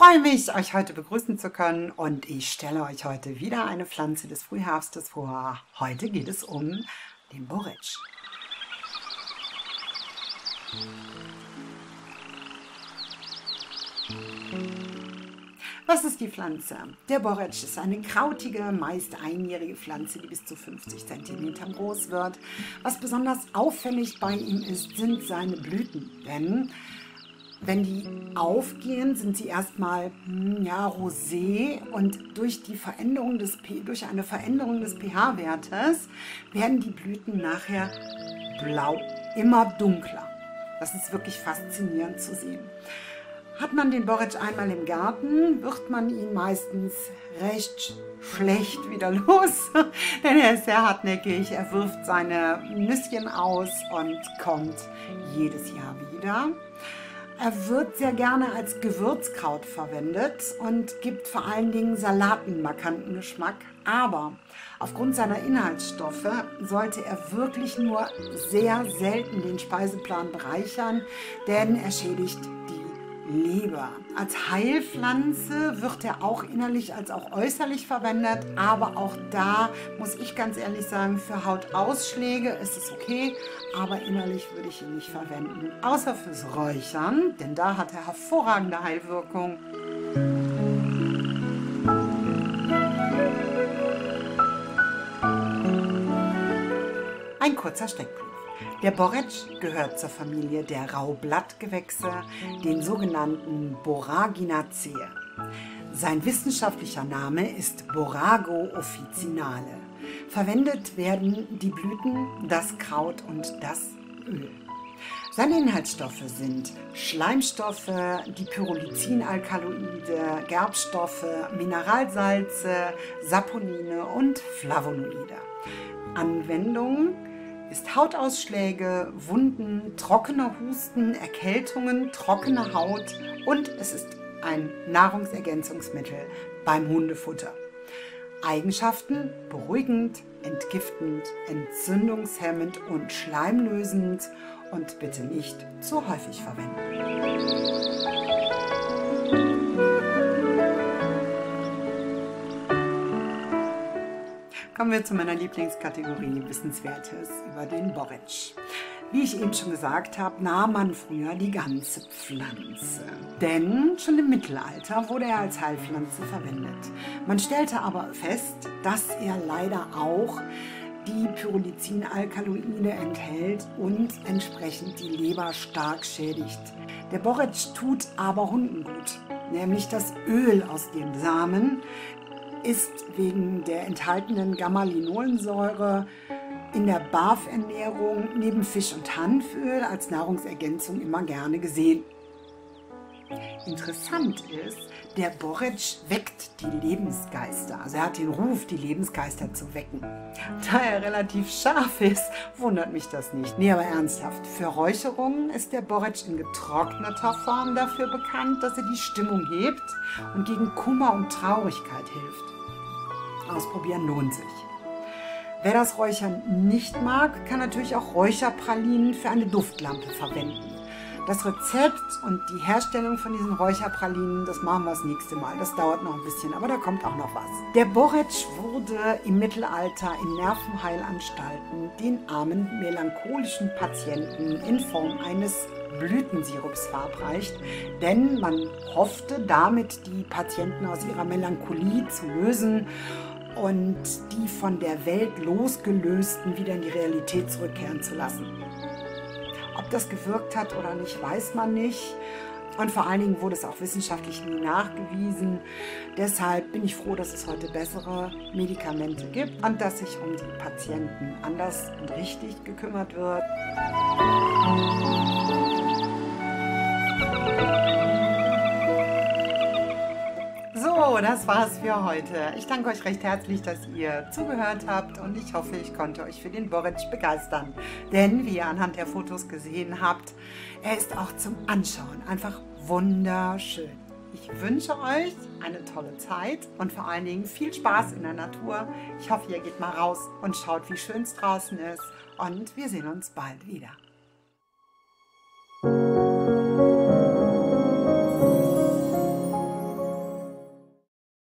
freue mich, euch heute begrüßen zu können und ich stelle euch heute wieder eine Pflanze des Frühherbstes vor. Heute geht es um den Boric. Was ist die Pflanze? Der Boric ist eine krautige, meist einjährige Pflanze, die bis zu 50 cm groß wird. Was besonders auffällig bei ihm ist, sind seine Blüten. Denn wenn die aufgehen, sind sie erstmal hm, ja, rosé und durch, die Veränderung des, durch eine Veränderung des pH-Wertes werden die Blüten nachher blau, immer dunkler. Das ist wirklich faszinierend zu sehen. Hat man den Boric einmal im Garten, wird man ihn meistens recht schlecht wieder los, denn er ist sehr hartnäckig, er wirft seine Nüsschen aus und kommt jedes Jahr wieder. Er wird sehr gerne als Gewürzkraut verwendet und gibt vor allen Dingen Salaten markanten Geschmack. Aber aufgrund seiner Inhaltsstoffe sollte er wirklich nur sehr selten den Speiseplan bereichern, denn er schädigt Leber. Als Heilpflanze wird er auch innerlich als auch äußerlich verwendet, aber auch da muss ich ganz ehrlich sagen, für Hautausschläge ist es okay, aber innerlich würde ich ihn nicht verwenden. Außer fürs Räuchern, denn da hat er hervorragende Heilwirkung. Ein kurzer Steckbrief. Der Borretsch gehört zur Familie der Raublattgewächse, den sogenannten Boraginaceae. Sein wissenschaftlicher Name ist Borago officinale. Verwendet werden die Blüten, das Kraut und das Öl. Seine Inhaltsstoffe sind Schleimstoffe, die Pyrrolizin-Alkaloide, Gerbstoffe, Mineralsalze, Saponine und Flavonoide. Anwendungen ist Hautausschläge, Wunden, trockener Husten, Erkältungen, trockene Haut und es ist ein Nahrungsergänzungsmittel beim Hundefutter. Eigenschaften beruhigend, entgiftend, entzündungshemmend und schleimlösend und bitte nicht zu häufig verwenden. Kommen wir zu meiner Lieblingskategorie Wissenswertes über den Boric. Wie ich eben schon gesagt habe, nahm man früher die ganze Pflanze. Denn schon im Mittelalter wurde er als Heilpflanze verwendet. Man stellte aber fest, dass er leider auch die Pyrrolizin-Alkaloide enthält und entsprechend die Leber stark schädigt. Der Boric tut aber Hunden gut, nämlich das Öl aus dem Samen ist wegen der enthaltenen Gamma-Linolensäure in der BAF-Ernährung neben Fisch- und Hanföl als Nahrungsergänzung immer gerne gesehen. Interessant ist, der Boric weckt die Lebensgeister. Also er hat den Ruf, die Lebensgeister zu wecken. Da er relativ scharf ist, wundert mich das nicht. Nee, aber ernsthaft. Für Räucherungen ist der Boric in getrockneter Form dafür bekannt, dass er die Stimmung hebt und gegen Kummer und Traurigkeit hilft. Ausprobieren lohnt sich. Wer das Räuchern nicht mag, kann natürlich auch Räucherpralinen für eine Duftlampe verwenden. Das Rezept und die Herstellung von diesen Räucherpralinen, das machen wir das nächste Mal. Das dauert noch ein bisschen, aber da kommt auch noch was. Der Boric wurde im Mittelalter in Nervenheilanstalten den armen melancholischen Patienten in Form eines Blütensirups verabreicht, denn man hoffte damit die Patienten aus ihrer Melancholie zu lösen und die von der Welt losgelösten wieder in die Realität zurückkehren zu lassen. Ob das gewirkt hat oder nicht, weiß man nicht. Und vor allen Dingen wurde es auch wissenschaftlich nie nachgewiesen. Deshalb bin ich froh, dass es heute bessere Medikamente gibt und dass sich um die Patienten anders und richtig gekümmert wird. Das war's für heute. Ich danke euch recht herzlich, dass ihr zugehört habt und ich hoffe, ich konnte euch für den Boric begeistern. Denn, wie ihr anhand der Fotos gesehen habt, er ist auch zum Anschauen einfach wunderschön. Ich wünsche euch eine tolle Zeit und vor allen Dingen viel Spaß in der Natur. Ich hoffe, ihr geht mal raus und schaut, wie schön es draußen ist und wir sehen uns bald wieder.